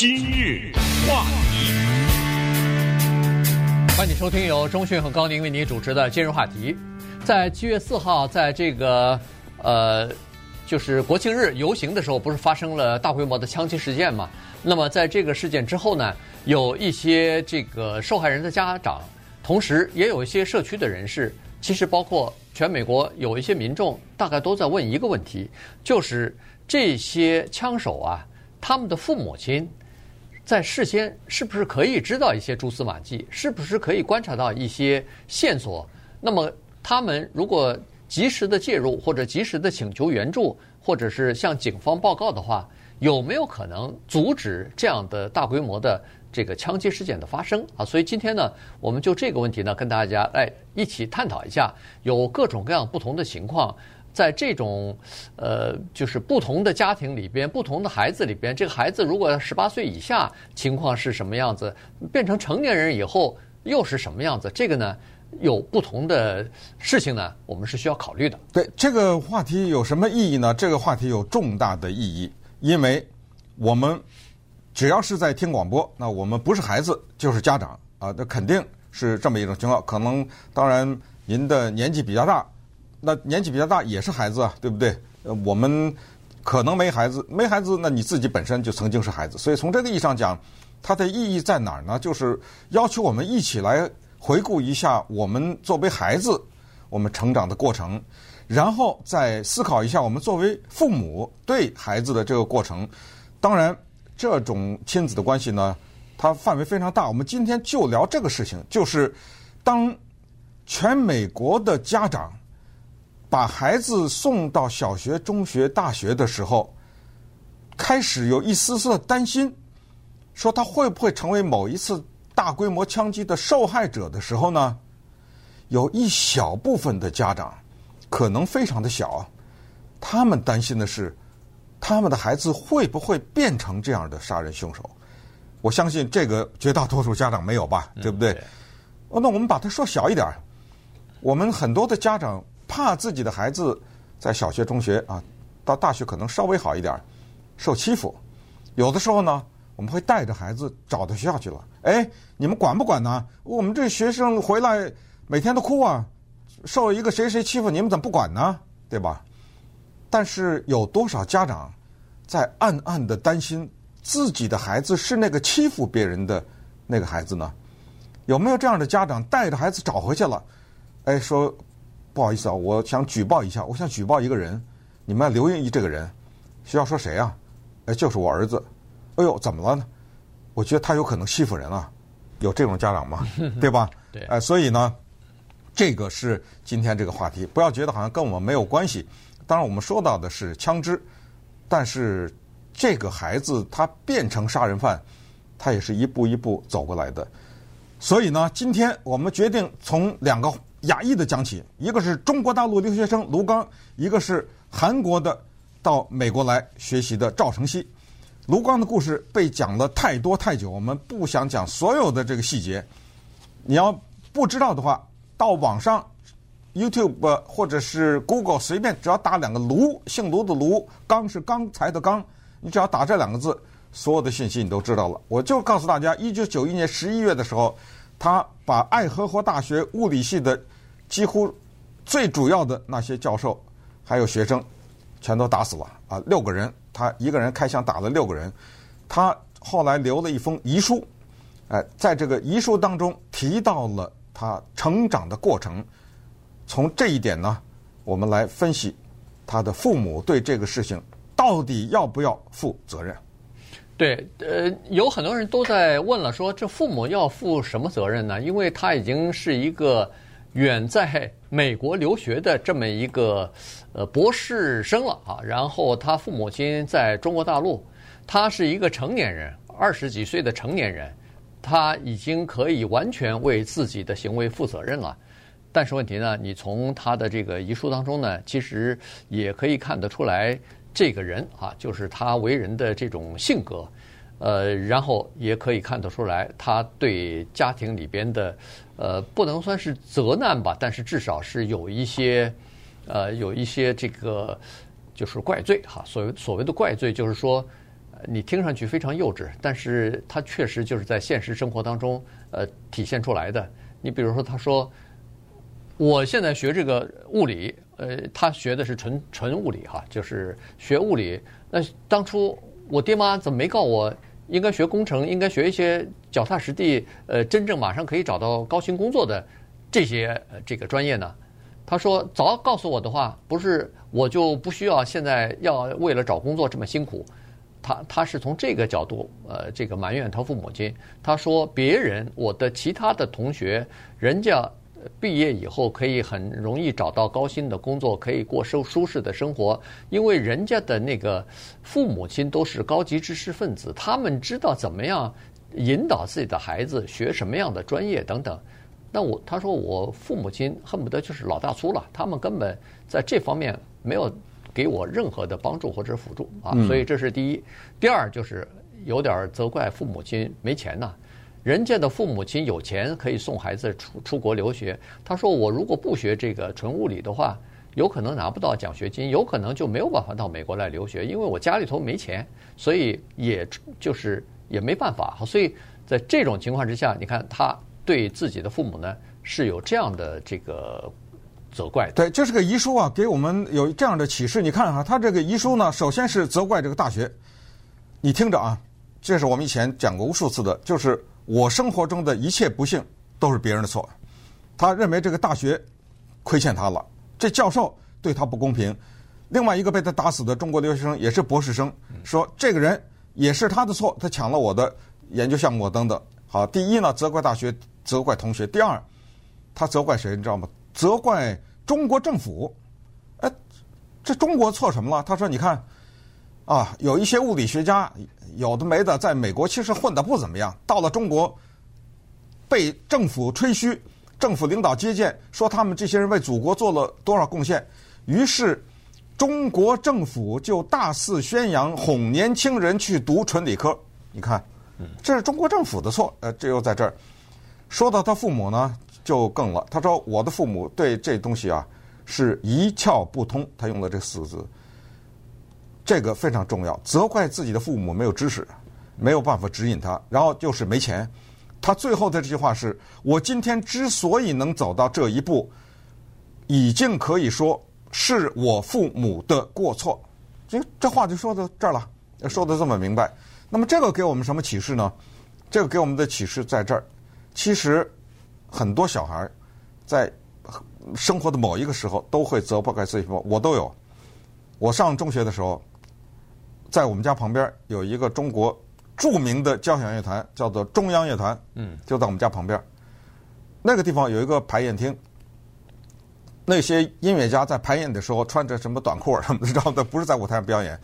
今日话题，欢迎收听由中讯和高宁为您主持的今日话题。在七月四号，在这个呃，就是国庆日游行的时候，不是发生了大规模的枪击事件吗？那么在这个事件之后呢，有一些这个受害人的家长，同时也有一些社区的人士，其实包括全美国有一些民众，大概都在问一个问题，就是这些枪手啊，他们的父母亲。在事先是不是可以知道一些蛛丝马迹？是不是可以观察到一些线索？那么他们如果及时的介入，或者及时的请求援助，或者是向警方报告的话，有没有可能阻止这样的大规模的这个枪击事件的发生啊？所以今天呢，我们就这个问题呢，跟大家来一起探讨一下，有各种各样不同的情况。在这种，呃，就是不同的家庭里边，不同的孩子里边，这个孩子如果十八岁以下，情况是什么样子？变成成年人以后又是什么样子？这个呢，有不同的事情呢，我们是需要考虑的。对，这个话题有什么意义呢？这个话题有重大的意义，因为我们只要是在听广播，那我们不是孩子就是家长啊，那肯定是这么一种情况。可能当然您的年纪比较大。那年纪比较大也是孩子啊，对不对？呃，我们可能没孩子，没孩子，那你自己本身就曾经是孩子，所以从这个意义上讲，它的意义在哪儿呢？就是要求我们一起来回顾一下我们作为孩子我们成长的过程，然后再思考一下我们作为父母对孩子的这个过程。当然，这种亲子的关系呢，它范围非常大。我们今天就聊这个事情，就是当全美国的家长。把孩子送到小学、中学、大学的时候，开始有一丝丝的担心，说他会不会成为某一次大规模枪击的受害者的时候呢？有一小部分的家长，可能非常的小，他们担心的是，他们的孩子会不会变成这样的杀人凶手？我相信这个绝大多数家长没有吧，对不对？哦，那我们把它说小一点，我们很多的家长。怕自己的孩子在小学、中学啊，到大学可能稍微好一点，受欺负。有的时候呢，我们会带着孩子找到学校去了。哎，你们管不管呢？我们这学生回来每天都哭啊，受一个谁谁欺负，你们怎么不管呢？对吧？但是有多少家长在暗暗的担心自己的孩子是那个欺负别人的那个孩子呢？有没有这样的家长带着孩子找回去了？哎，说。不好意思啊，我想举报一下，我想举报一个人，你们要留意这个人。需要说谁啊？哎，就是我儿子。哎呦，怎么了呢？我觉得他有可能欺负人啊。有这种家长吗？对吧？对。哎，所以呢，这个是今天这个话题。不要觉得好像跟我们没有关系。当然，我们说到的是枪支，但是这个孩子他变成杀人犯，他也是一步一步走过来的。所以呢，今天我们决定从两个。亚裔的讲起，一个是中国大陆留学生卢刚，一个是韩国的到美国来学习的赵成熙。卢刚的故事被讲了太多太久，我们不想讲所有的这个细节。你要不知道的话，到网上 YouTube 或者是 Google 随便只要打两个卢，姓卢的卢，刚是刚才的刚，你只要打这两个字，所有的信息你都知道了。我就告诉大家，一九九一年十一月的时候。他把爱荷华大学物理系的几乎最主要的那些教授还有学生全都打死了啊，六个人，他一个人开枪打了六个人。他后来留了一封遗书，哎，在这个遗书当中提到了他成长的过程。从这一点呢，我们来分析他的父母对这个事情到底要不要负责任。对，呃，有很多人都在问了，说这父母要负什么责任呢？因为他已经是一个远在美国留学的这么一个呃博士生了啊，然后他父母亲在中国大陆，他是一个成年人，二十几岁的成年人，他已经可以完全为自己的行为负责任了。但是问题呢，你从他的这个遗书当中呢，其实也可以看得出来。这个人啊，就是他为人的这种性格，呃，然后也可以看得出来，他对家庭里边的，呃，不能算是责难吧，但是至少是有一些，呃，有一些这个就是怪罪哈。所谓所谓的怪罪，就是说，你听上去非常幼稚，但是他确实就是在现实生活当中呃体现出来的。你比如说，他说我现在学这个物理，呃，他学的是纯纯物理哈，就是学物理。那当初我爹妈怎么没告我应该学工程，应该学一些脚踏实地，呃，真正马上可以找到高薪工作的这些呃这个专业呢？他说早告诉我的话，不是我就不需要现在要为了找工作这么辛苦。他他是从这个角度，呃，这个埋怨他父母亲。他说别人，我的其他的同学，人家毕业以后可以很容易找到高薪的工作，可以过舒舒适的生活，因为人家的那个父母亲都是高级知识分子，他们知道怎么样引导自己的孩子学什么样的专业等等。那我他说我父母亲恨不得就是老大粗了，他们根本在这方面没有给我任何的帮助或者辅助啊，所以这是第一。第二就是有点责怪父母亲没钱呐，人家的父母亲有钱可以送孩子出出国留学。他说我如果不学这个纯物理的话，有可能拿不到奖学金，有可能就没有办法到美国来留学，因为我家里头没钱，所以也就是也没办法。所以在这种情况之下，你看他。对自己的父母呢，是有这样的这个责怪。对，这是个遗书啊，给我们有这样的启示。你看哈，他这个遗书呢，首先是责怪这个大学。你听着啊，这是我们以前讲过无数次的，就是我生活中的一切不幸都是别人的错。他认为这个大学亏欠他了，这教授对他不公平。另外一个被他打死的中国留学生也是博士生，说这个人也是他的错，他抢了我的研究项目等等。好，第一呢，责怪大学。责怪同学。第二，他责怪谁？你知道吗？责怪中国政府。哎，这中国错什么了？他说：“你看，啊，有一些物理学家有的没的，在美国其实混得不怎么样，到了中国被政府吹嘘，政府领导接见，说他们这些人为祖国做了多少贡献。于是中国政府就大肆宣扬，哄年轻人去读纯理科。你看，这是中国政府的错。呃，这又在这儿。”说到他父母呢，就更了。他说：“我的父母对这东西啊是一窍不通。”他用了这四个字，这个非常重要。责怪自己的父母没有知识，没有办法指引他，然后就是没钱。他最后的这句话是：“我今天之所以能走到这一步，已经可以说是我父母的过错。”这这话就说到这儿了，说得这么明白。那么这个给我们什么启示呢？这个给我们的启示在这儿。其实，很多小孩在生活的某一个时候都会责怪自己父母。我都有。我上中学的时候，在我们家旁边有一个中国著名的交响乐团，叫做中央乐团。嗯，就在我们家旁边。那个地方有一个排演厅，那些音乐家在排演的时候穿着什么短裤什么的，知道的，不是在舞台上表演。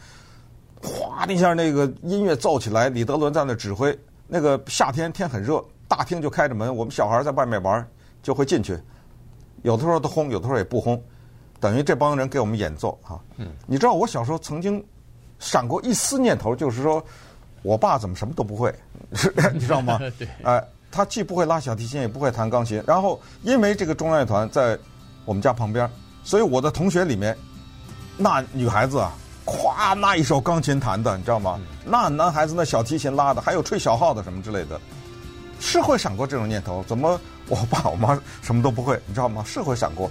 哗的一下，那个音乐奏起来，李德伦在那指挥。那个夏天天很热。大厅就开着门，我们小孩在外面玩，就会进去。有的时候都轰，有的时候也不轰，等于这帮人给我们演奏哈。嗯，你知道我小时候曾经闪过一丝念头，就是说我爸怎么什么都不会，你知道吗？对。哎，他既不会拉小提琴，也不会弹钢琴。然后因为这个中央乐团在我们家旁边，所以我的同学里面，那女孩子啊，咵那一首钢琴弹的，你知道吗？那男孩子那小提琴拉的，还有吹小号的什么之类的。是会闪过这种念头，怎么我爸我妈什么都不会，你知道吗？是会闪过，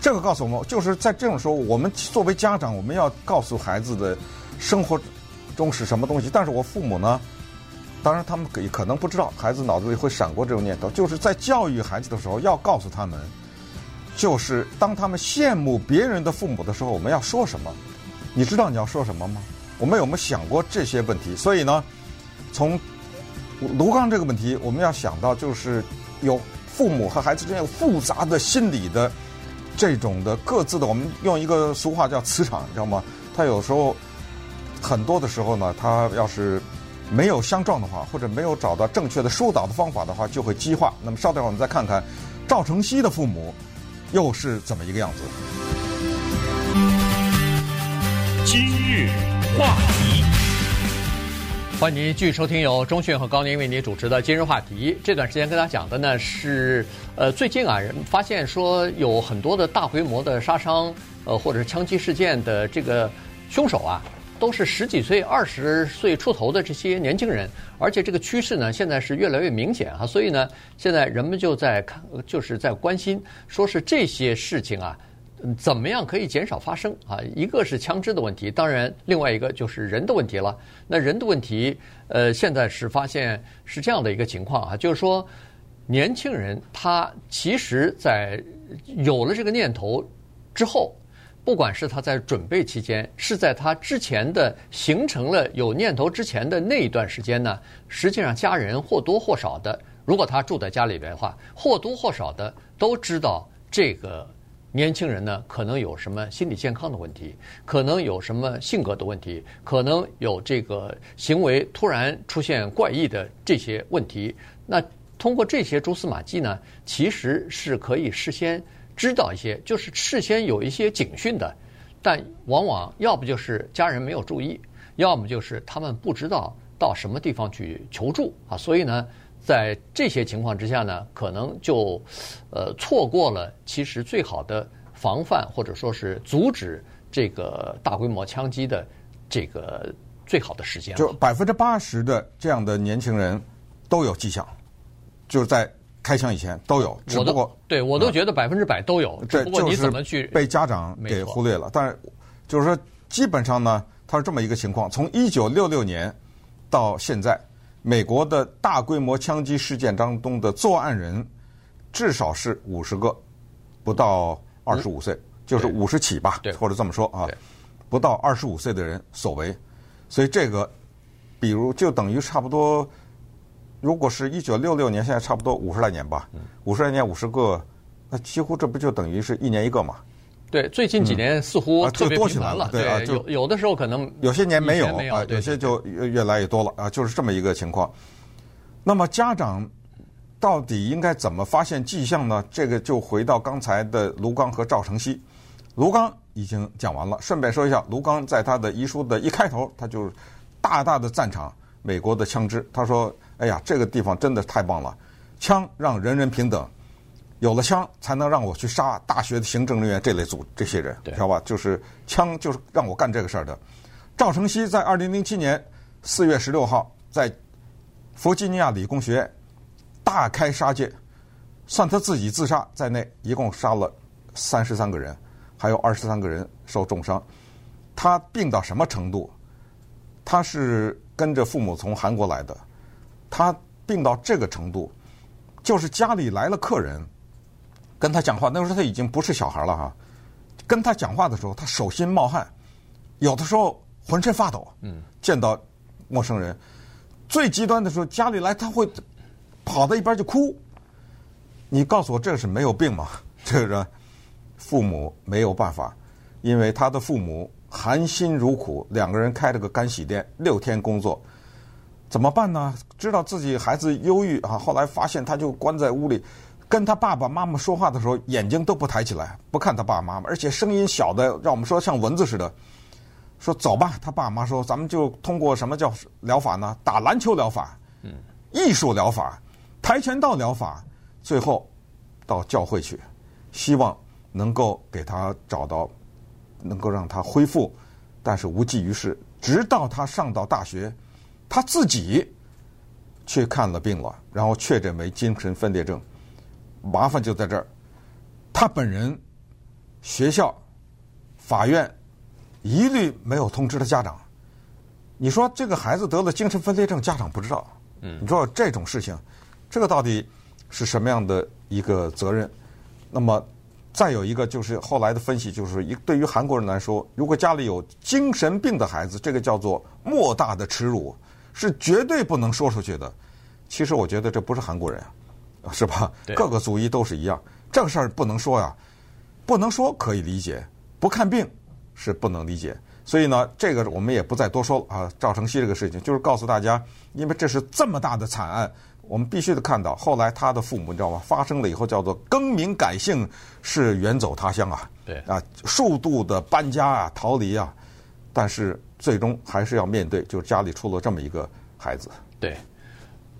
这个告诉我们，就是在这种时候，我们作为家长，我们要告诉孩子的生活中是什么东西。但是我父母呢，当然他们可可能不知道，孩子脑子里会闪过这种念头，就是在教育孩子的时候，要告诉他们，就是当他们羡慕别人的父母的时候，我们要说什么？你知道你要说什么吗？我们有没有想过这些问题？所以呢，从卢刚这个问题，我们要想到就是有父母和孩子之间有复杂的心理的这种的各自的，我们用一个俗话叫磁场，你知道吗？他有时候很多的时候呢，他要是没有相撞的话，或者没有找到正确的疏导的方法的话，就会激化。那么稍等会儿我们再看看赵成熙的父母又是怎么一个样子。今日话题。欢迎您继续收听由中讯和高宁为您主持的今日话题。这段时间跟大家讲的呢是，呃，最近啊，人发现说有很多的大规模的杀伤，呃，或者是枪击事件的这个凶手啊，都是十几岁、二十岁出头的这些年轻人，而且这个趋势呢，现在是越来越明显啊。所以呢，现在人们就在看，就是在关心，说是这些事情啊，怎么样可以减少发生啊？一个是枪支的问题，当然另外一个就是人的问题了。那人的问题，呃，现在是发现是这样的一个情况啊，就是说，年轻人他其实在有了这个念头之后。不管是他在准备期间，是在他之前的形成了有念头之前的那一段时间呢，实际上家人或多或少的，如果他住在家里边的话，或多或少的都知道这个年轻人呢，可能有什么心理健康的问题，可能有什么性格的问题，可能有这个行为突然出现怪异的这些问题。那通过这些蛛丝马迹呢，其实是可以事先。知道一些，就是事先有一些警讯的，但往往要不就是家人没有注意，要么就是他们不知道到什么地方去求助啊。所以呢，在这些情况之下呢，可能就呃错过了其实最好的防范或者说是阻止这个大规模枪击的这个最好的时间。就百分之八十的这样的年轻人都有迹象，就是在。开枪以前都有，只不过对我都觉得百分之百都有，嗯、只不过你怎么去被家长给忽略了？但是就是说，基本上呢，它是这么一个情况：从一九六六年到现在，美国的大规模枪击事件当中的作案人至少是五十个，不到二十五岁，嗯、就是五十起吧，或者这么说啊，不到二十五岁的人所为。所以这个，比如就等于差不多。如果是一九六六年，现在差不多五十来年吧，五十来年五十个，那几乎这不就等于是一年一个嘛？对，最近几年似乎特别频繁了。对啊，就有有的时候可能有些年没有啊，有些就越越来越多了啊，就是这么一个情况。那么家长到底应该怎么发现迹象呢？这个就回到刚才的卢刚和赵成熙。卢刚已经讲完了，顺便说一下，卢刚在他的遗书的一开头，他就大大的赞赏美国的枪支，他说。哎呀，这个地方真的太棒了！枪让人人平等，有了枪才能让我去杀大学的行政人员这类组这些人，知道吧？就是枪就是让我干这个事儿的。赵成熙在二零零七年四月十六号在弗吉尼亚理工学院大开杀戒，算他自己自杀在内，一共杀了三十三个人，还有二十三个人受重伤。他病到什么程度？他是跟着父母从韩国来的。他病到这个程度，就是家里来了客人，跟他讲话，那时候他已经不是小孩了哈。跟他讲话的时候，他手心冒汗，有的时候浑身发抖。嗯，见到陌生人，最极端的时候，家里来他会跑到一边就哭。你告诉我，这是没有病吗？这个父母没有办法，因为他的父母含辛茹苦，两个人开了个干洗店，六天工作。怎么办呢？知道自己孩子忧郁啊，后来发现他就关在屋里，跟他爸爸妈妈说话的时候，眼睛都不抬起来，不看他爸爸妈妈，而且声音小的让我们说像蚊子似的。说走吧，他爸妈说咱们就通过什么叫疗法呢？打篮球疗法，嗯，艺术疗法，跆拳道疗法，最后到教会去，希望能够给他找到，能够让他恢复，但是无济于事。直到他上到大学。他自己去看了病了，然后确诊为精神分裂症。麻烦就在这儿，他本人、学校、法院一律没有通知他家长。你说这个孩子得了精神分裂症，家长不知道？嗯，你说这种事情，这个到底是什么样的一个责任？那么再有一个就是后来的分析，就是一对于韩国人来说，如果家里有精神病的孩子，这个叫做莫大的耻辱。是绝对不能说出去的。其实我觉得这不是韩国人，是吧？各个族裔都是一样。这个事儿不能说呀，不能说可以理解，不看病是不能理解。所以呢，这个我们也不再多说了啊。赵成熙这个事情，就是告诉大家，因为这是这么大的惨案，我们必须得看到。后来他的父母你知道吗？发生了以后叫做更名改姓，是远走他乡啊。对啊，数度的搬家啊，逃离啊，但是。最终还是要面对，就是家里出了这么一个孩子。对，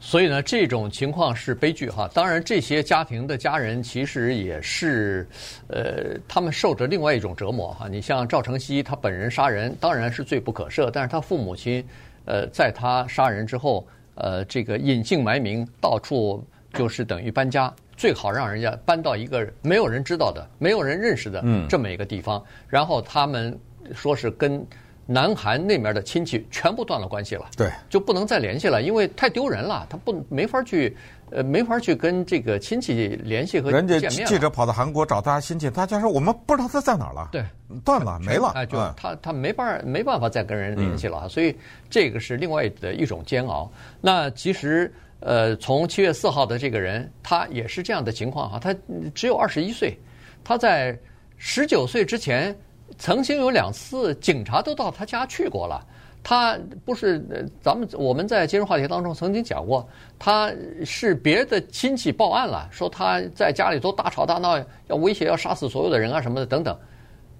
所以呢，这种情况是悲剧哈。当然，这些家庭的家人其实也是，呃，他们受着另外一种折磨哈。你像赵成熙，他本人杀人当然是罪不可赦，但是他父母亲，呃，在他杀人之后，呃，这个隐姓埋名，到处就是等于搬家，最好让人家搬到一个没有人知道的、没有人认识的这么一个地方，嗯、然后他们说是跟。南韩那边的亲戚全部断了关系了，对，就不能再联系了，因为太丢人了，他不没法去，呃，没法去跟这个亲戚联系和见面。人家记者跑到韩国找他亲戚，大家说我们不知道他在哪儿了，对，断了没了，哎，就他他没办没办法再跟人联系了，所以这个是另外的一种煎熬。那其实，呃，从七月四号的这个人，他也是这样的情况哈，他只有二十一岁，他在十九岁之前。曾经有两次警察都到他家去过了，他不是，咱们我们在今日话题当中曾经讲过，他是别的亲戚报案了，说他在家里头大吵大闹，要威胁要杀死所有的人啊什么的等等。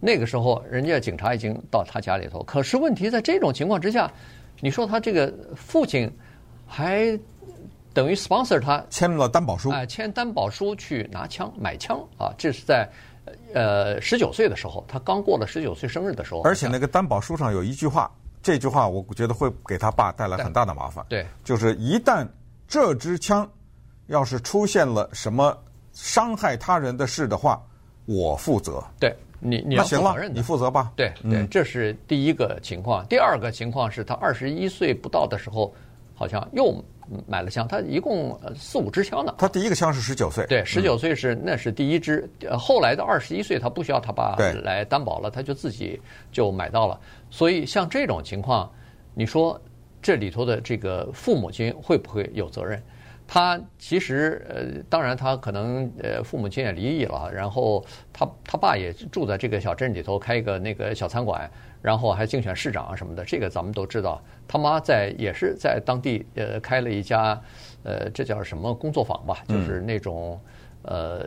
那个时候，人家警察已经到他家里头，可是问题在这种情况之下，你说他这个父亲还等于 sponsor 他签了担保书，哎，签担保书去拿枪买枪啊，这是在。呃，十九岁的时候，他刚过了十九岁生日的时候，而且那个担保书上有一句话，这句话我觉得会给他爸带来很大的麻烦。对，就是一旦这支枪要是出现了什么伤害他人的事的话，我负责。对，你你要负责任，你负责吧。对对，这是第一个情况。第二个情况是他二十一岁不到的时候，好像又。买了枪，他一共四五支枪呢。他第一个枪是十九岁，对，十九岁是那是第一支。后来的二十一岁，他不需要他爸来担保了，他就自己就买到了。所以像这种情况，你说这里头的这个父母亲会不会有责任？他其实呃，当然他可能呃，父母亲也离异了，然后他他爸也住在这个小镇里头，开一个那个小餐馆。然后还竞选市长啊什么的，这个咱们都知道。他妈在也是在当地呃开了一家呃这叫什么工作坊吧，就是那种呃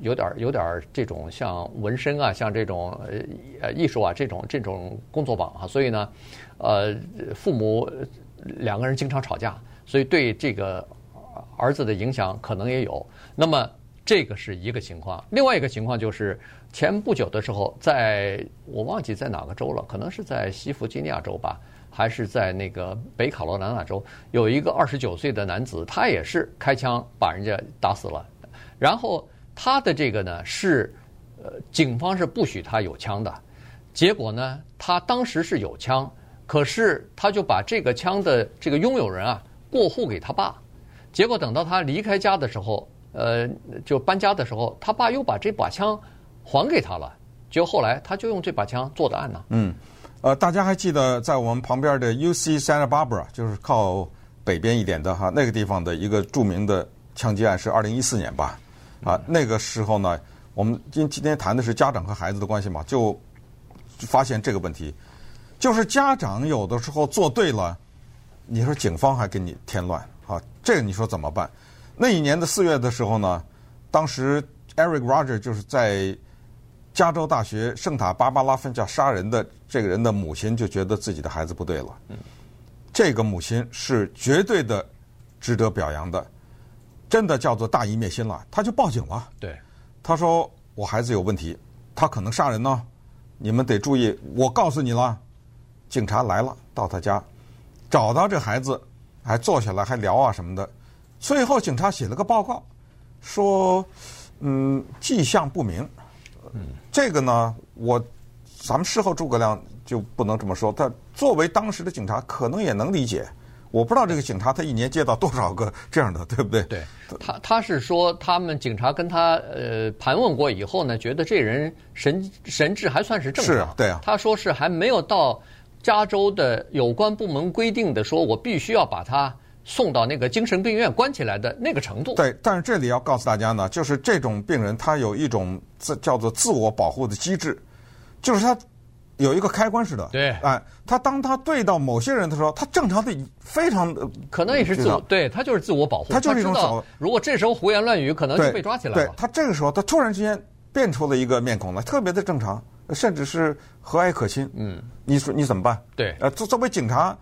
有点有点这种像纹身啊，像这种呃艺术啊这种这种工作坊啊。所以呢，呃父母两个人经常吵架，所以对这个儿子的影响可能也有。那么。这个是一个情况，另外一个情况就是前不久的时候，在我忘记在哪个州了，可能是在西弗吉尼亚州吧，还是在那个北卡罗来纳州，有一个二十九岁的男子，他也是开枪把人家打死了。然后他的这个呢是，呃，警方是不许他有枪的，结果呢，他当时是有枪，可是他就把这个枪的这个拥有人啊过户给他爸，结果等到他离开家的时候。呃，就搬家的时候，他爸又把这把枪还给他了。就后来，他就用这把枪做的案呢。嗯，呃，大家还记得在我们旁边的 UC Santa Barbara，就是靠北边一点的哈，那个地方的一个著名的枪击案是二零一四年吧？啊，那个时候呢，我们今今天谈的是家长和孩子的关系嘛，就发现这个问题，就是家长有的时候做对了，你说警方还给你添乱啊，这个你说怎么办？那一年的四月的时候呢，当时 Eric Roger 就是在加州大学圣塔芭芭拉分校杀人的这个人的母亲就觉得自己的孩子不对了。嗯，这个母亲是绝对的值得表扬的，真的叫做大义灭亲了。他就报警了。对，他说我孩子有问题，他可能杀人呢，你们得注意。我告诉你了，警察来了，到他家找到这孩子，还坐下来还聊啊什么的。最后，警察写了个报告，说，嗯，迹象不明。嗯，这个呢，我咱们事后诸葛亮就不能这么说。他作为当时的警察，可能也能理解。我不知道这个警察他一年接到多少个这样的，对不对？对，他他是说，他们警察跟他呃盘问过以后呢，觉得这人神神智还算是正常。是，对啊。他说是还没有到加州的有关部门规定的，说我必须要把他。送到那个精神病院关起来的那个程度。对，但是这里要告诉大家呢，就是这种病人他有一种自叫做自我保护的机制，就是他有一个开关似的。对。哎，他当他对到某些人的时候，他正常的非常的可能也是自我，对他就是自我保护。他就是一种。如果这时候胡言乱语，可能就被抓起来了。对，他这个时候，他突然之间变出了一个面孔来，特别的正常，甚至是和蔼可亲。嗯。你说你怎么办？对。呃，作作为警察。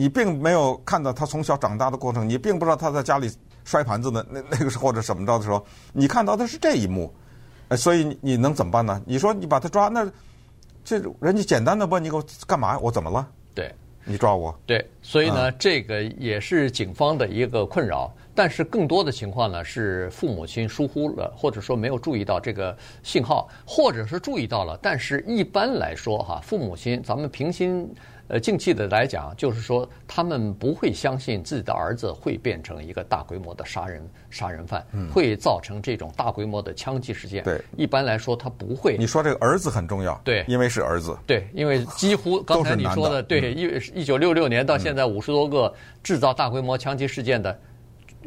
你并没有看到他从小长大的过程，你并不知道他在家里摔盘子的那那个时候或者怎么着的时候，你看到的是这一幕，呃，所以你能怎么办呢？你说你把他抓，那这人家简单的问你给我干嘛？我怎么了？对，你抓我。对，所以呢，这个也是警方的一个困扰。但是更多的情况呢，是父母亲疏忽了，或者说没有注意到这个信号，或者是注意到了，但是一般来说哈，父母亲咱们平心呃静气的来讲，就是说他们不会相信自己的儿子会变成一个大规模的杀人杀人犯，会造成这种大规模的枪击事件。对，一般来说他不会。你说这个儿子很重要，对，因为是儿子。对，因为几乎刚才你说的，对，一一九六六年到现在五十多个制造大规模枪击事件的。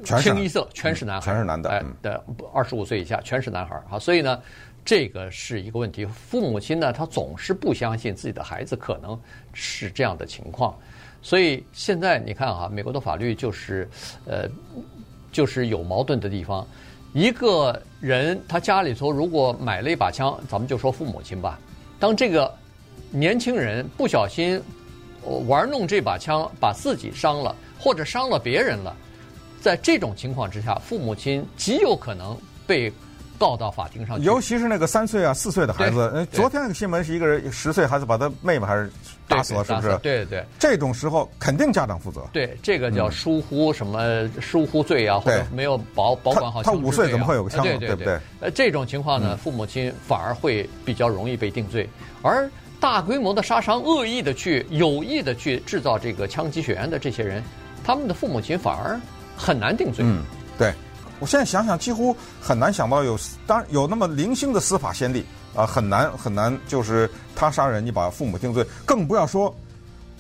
清一色全是男孩，全是男的，哎，对二十五岁以下全是男孩啊，所以呢，这个是一个问题。父母亲呢，他总是不相信自己的孩子可能是这样的情况，所以现在你看啊，美国的法律就是，呃，就是有矛盾的地方。一个人他家里头如果买了一把枪，咱们就说父母亲吧，当这个年轻人不小心玩弄这把枪，把自己伤了，或者伤了别人了。在这种情况之下，父母亲极有可能被告到法庭上去。尤其是那个三岁啊、四岁的孩子。昨天那个新闻是一个人十岁孩子把他妹妹还是打死了，是不是？对对对。这种时候肯定家长负责。对，这个叫疏忽什么疏忽罪啊，或者没有保保管好。他五岁怎么会有个枪？对对对。呃，这种情况呢，父母亲反而会比较容易被定罪。而大规模的杀伤、恶意的去有意的去制造这个枪击血案的这些人，他们的父母亲反而。很难定罪。嗯，对，我现在想想，几乎很难想到有，当然有那么零星的司法先例啊，很难很难，就是他杀人，你把父母定罪，更不要说，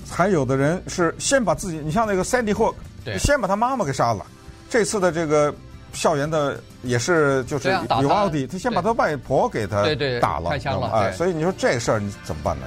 还有的人是先把自己，你像那个 Sandy Hook，先把他妈妈给杀了。这次的这个校园的也是，就是有奥迪，他先把他外婆给他打了，开枪了，哎，所以你说这事儿你怎么办呢？